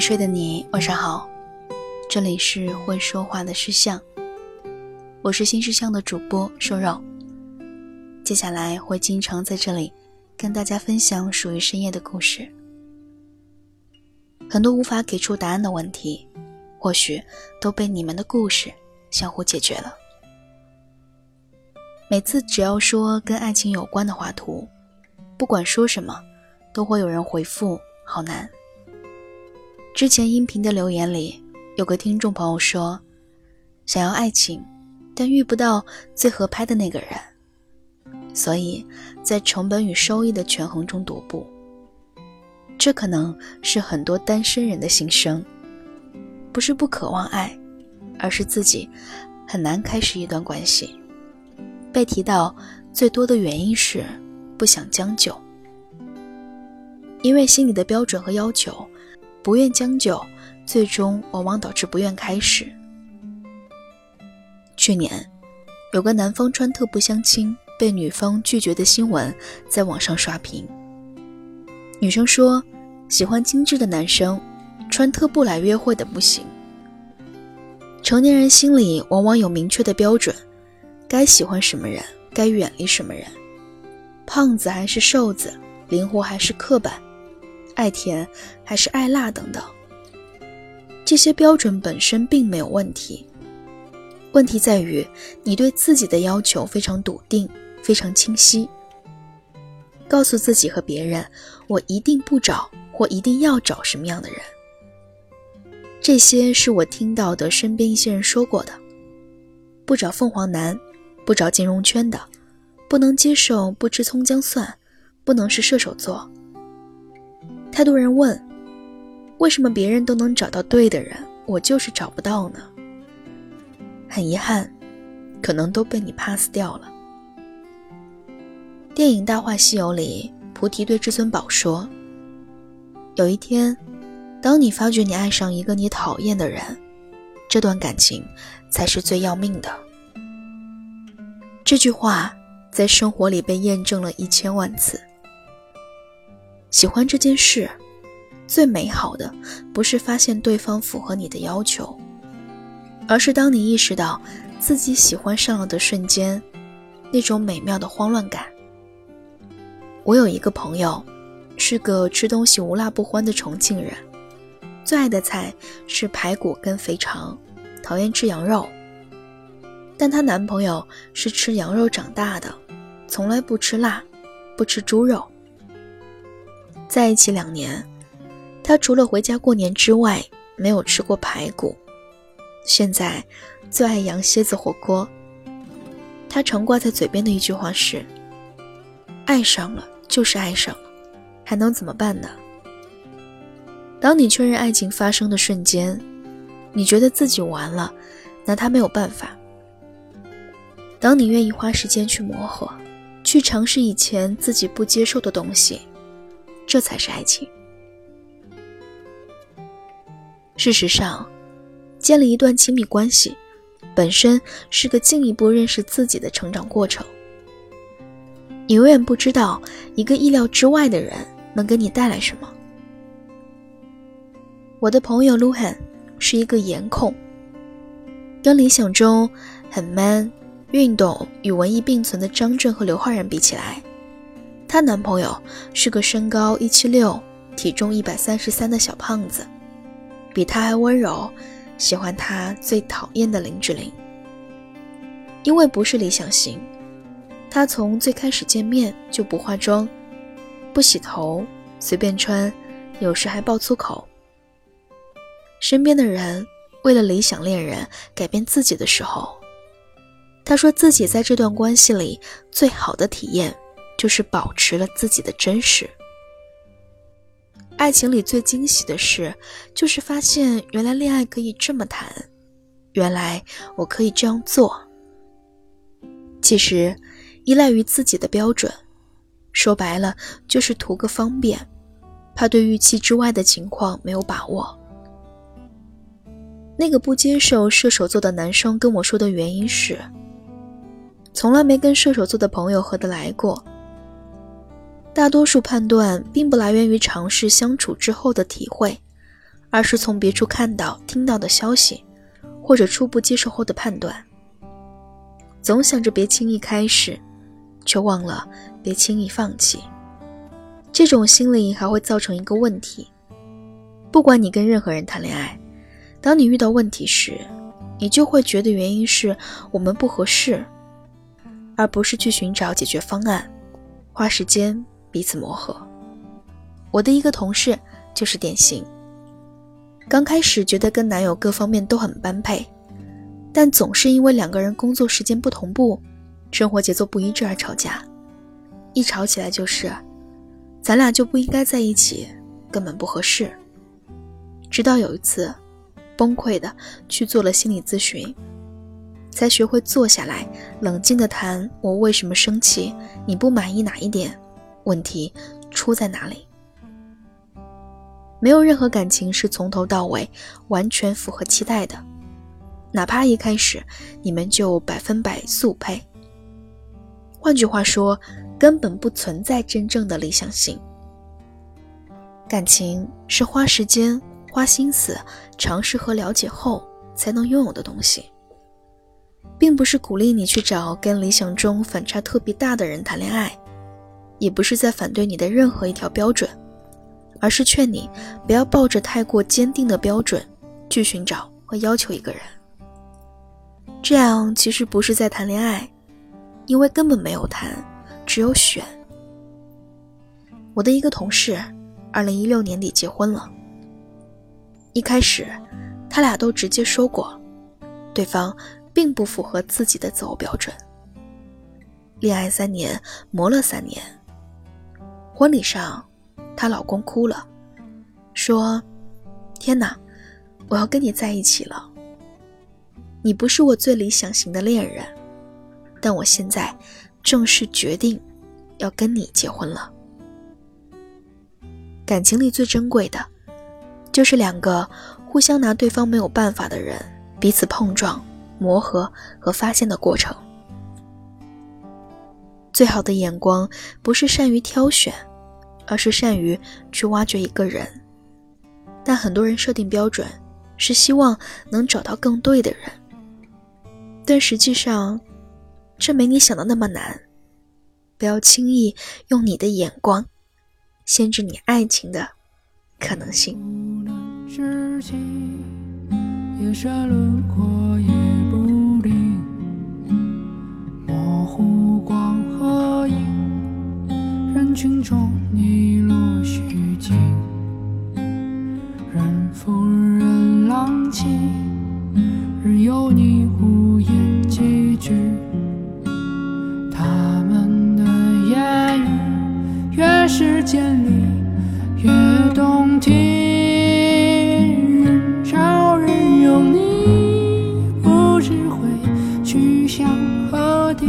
没睡的你，晚上好。这里是会说话的诗相，我是新诗相的主播瘦肉。接下来会经常在这里跟大家分享属于深夜的故事。很多无法给出答案的问题，或许都被你们的故事相互解决了。每次只要说跟爱情有关的话图，不管说什么，都会有人回复“好难”。之前音频的留言里，有个听众朋友说，想要爱情，但遇不到最合拍的那个人，所以在成本与收益的权衡中踱步。这可能是很多单身人的心声，不是不渴望爱，而是自己很难开始一段关系。被提到最多的原因是不想将就，因为心里的标准和要求。不愿将就，最终往往导致不愿开始。去年，有个男方穿特步相亲被女方拒绝的新闻在网上刷屏。女生说：“喜欢精致的男生，穿特步来约会的不行。”成年人心里往往有明确的标准，该喜欢什么人，该远离什么人，胖子还是瘦子，灵活还是刻板。爱甜还是爱辣等等，这些标准本身并没有问题，问题在于你对自己的要求非常笃定、非常清晰，告诉自己和别人：“我一定不找，或一定要找什么样的人。”这些是我听到的身边一些人说过的：不找凤凰男，不找金融圈的，不能接受不吃葱姜蒜，不能是射手座。太多人问，为什么别人都能找到对的人，我就是找不到呢？很遗憾，可能都被你 pass 掉了。电影《大话西游》里，菩提对至尊宝说：“有一天，当你发觉你爱上一个你讨厌的人，这段感情才是最要命的。”这句话在生活里被验证了一千万次。喜欢这件事，最美好的不是发现对方符合你的要求，而是当你意识到自己喜欢上了的瞬间，那种美妙的慌乱感。我有一个朋友，是个吃东西无辣不欢的重庆人，最爱的菜是排骨跟肥肠，讨厌吃羊肉。但她男朋友是吃羊肉长大的，从来不吃辣，不吃猪肉。在一起两年，他除了回家过年之外，没有吃过排骨。现在最爱羊蝎子火锅。他常挂在嘴边的一句话是：“爱上了就是爱上了，还能怎么办呢？”当你确认爱情发生的瞬间，你觉得自己完了，拿他没有办法。当你愿意花时间去磨合，去尝试以前自己不接受的东西。这才是爱情。事实上，建立一段亲密关系，本身是个进一步认识自己的成长过程。你永远不知道一个意料之外的人能给你带来什么。我的朋友 Luhan 是一个颜控，跟理想中很 man、运动与文艺并存的张震和刘昊然比起来。她男朋友是个身高一七六、体重一百三十三的小胖子，比她还温柔，喜欢她最讨厌的林志玲。因为不是理想型，她从最开始见面就不化妆、不洗头、随便穿，有时还爆粗口。身边的人为了理想恋人改变自己的时候，她说自己在这段关系里最好的体验。就是保持了自己的真实。爱情里最惊喜的事，就是发现原来恋爱可以这么谈，原来我可以这样做。其实，依赖于自己的标准，说白了就是图个方便，怕对预期之外的情况没有把握。那个不接受射手座的男生跟我说的原因是，从来没跟射手座的朋友合得来过。大多数判断并不来源于尝试相处之后的体会，而是从别处看到、听到的消息，或者初步接受后的判断。总想着别轻易开始，却忘了别轻易放弃。这种心理还会造成一个问题：不管你跟任何人谈恋爱，当你遇到问题时，你就会觉得原因是我们不合适，而不是去寻找解决方案，花时间彼此磨合。我的一个同事就是典型。刚开始觉得跟男友各方面都很般配，但总是因为两个人工作时间不同步、生活节奏不一致而吵架。一吵起来就是，咱俩就不应该在一起，根本不合适。直到有一次，崩溃的去做了心理咨询，才学会坐下来冷静的谈我为什么生气，你不满意哪一点，问题出在哪里。没有任何感情是从头到尾完全符合期待的，哪怕一开始你们就百分百速配。换句话说，根本不存在真正的理想型。感情是花时间、花心思、尝试和了解后才能拥有的东西，并不是鼓励你去找跟理想中反差特别大的人谈恋爱，也不是在反对你的任何一条标准。而是劝你不要抱着太过坚定的标准去寻找和要求一个人，这样其实不是在谈恋爱，因为根本没有谈，只有选。我的一个同事，二零一六年底结婚了。一开始，他俩都直接说过，对方并不符合自己的择偶标准。恋爱三年，磨了三年，婚礼上。她老公哭了，说：“天哪，我要跟你在一起了。你不是我最理想型的恋人，但我现在正式决定要跟你结婚了。感情里最珍贵的，就是两个互相拿对方没有办法的人彼此碰撞、磨合和发现的过程。最好的眼光，不是善于挑选。”而是善于去挖掘一个人，但很多人设定标准，是希望能找到更对的人，但实际上，这没你想的那么难。不要轻易用你的眼光，限制你爱情的可能性。模糊光和影，人群中，你若虚情；人风人浪起，任由你胡言几句。他们的言语，越是尖利，越动听。人潮人拥，你不知会去向何地。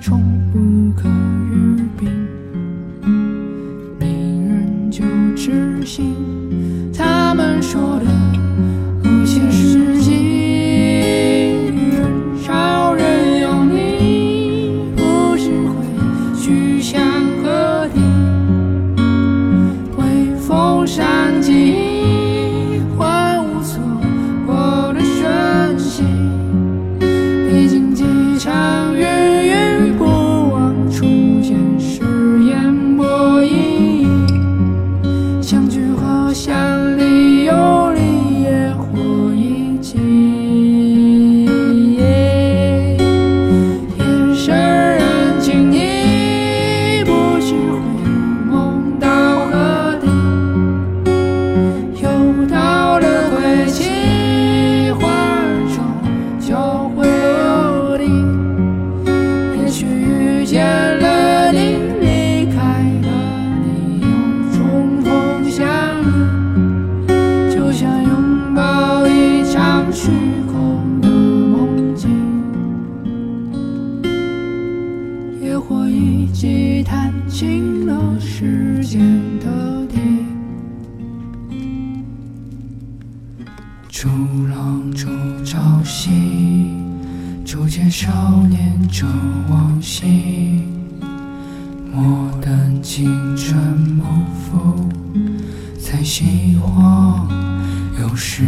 重复。逐浪逐朝夕，逐见少年逐往昔。莫等青春不复，才惜花有时。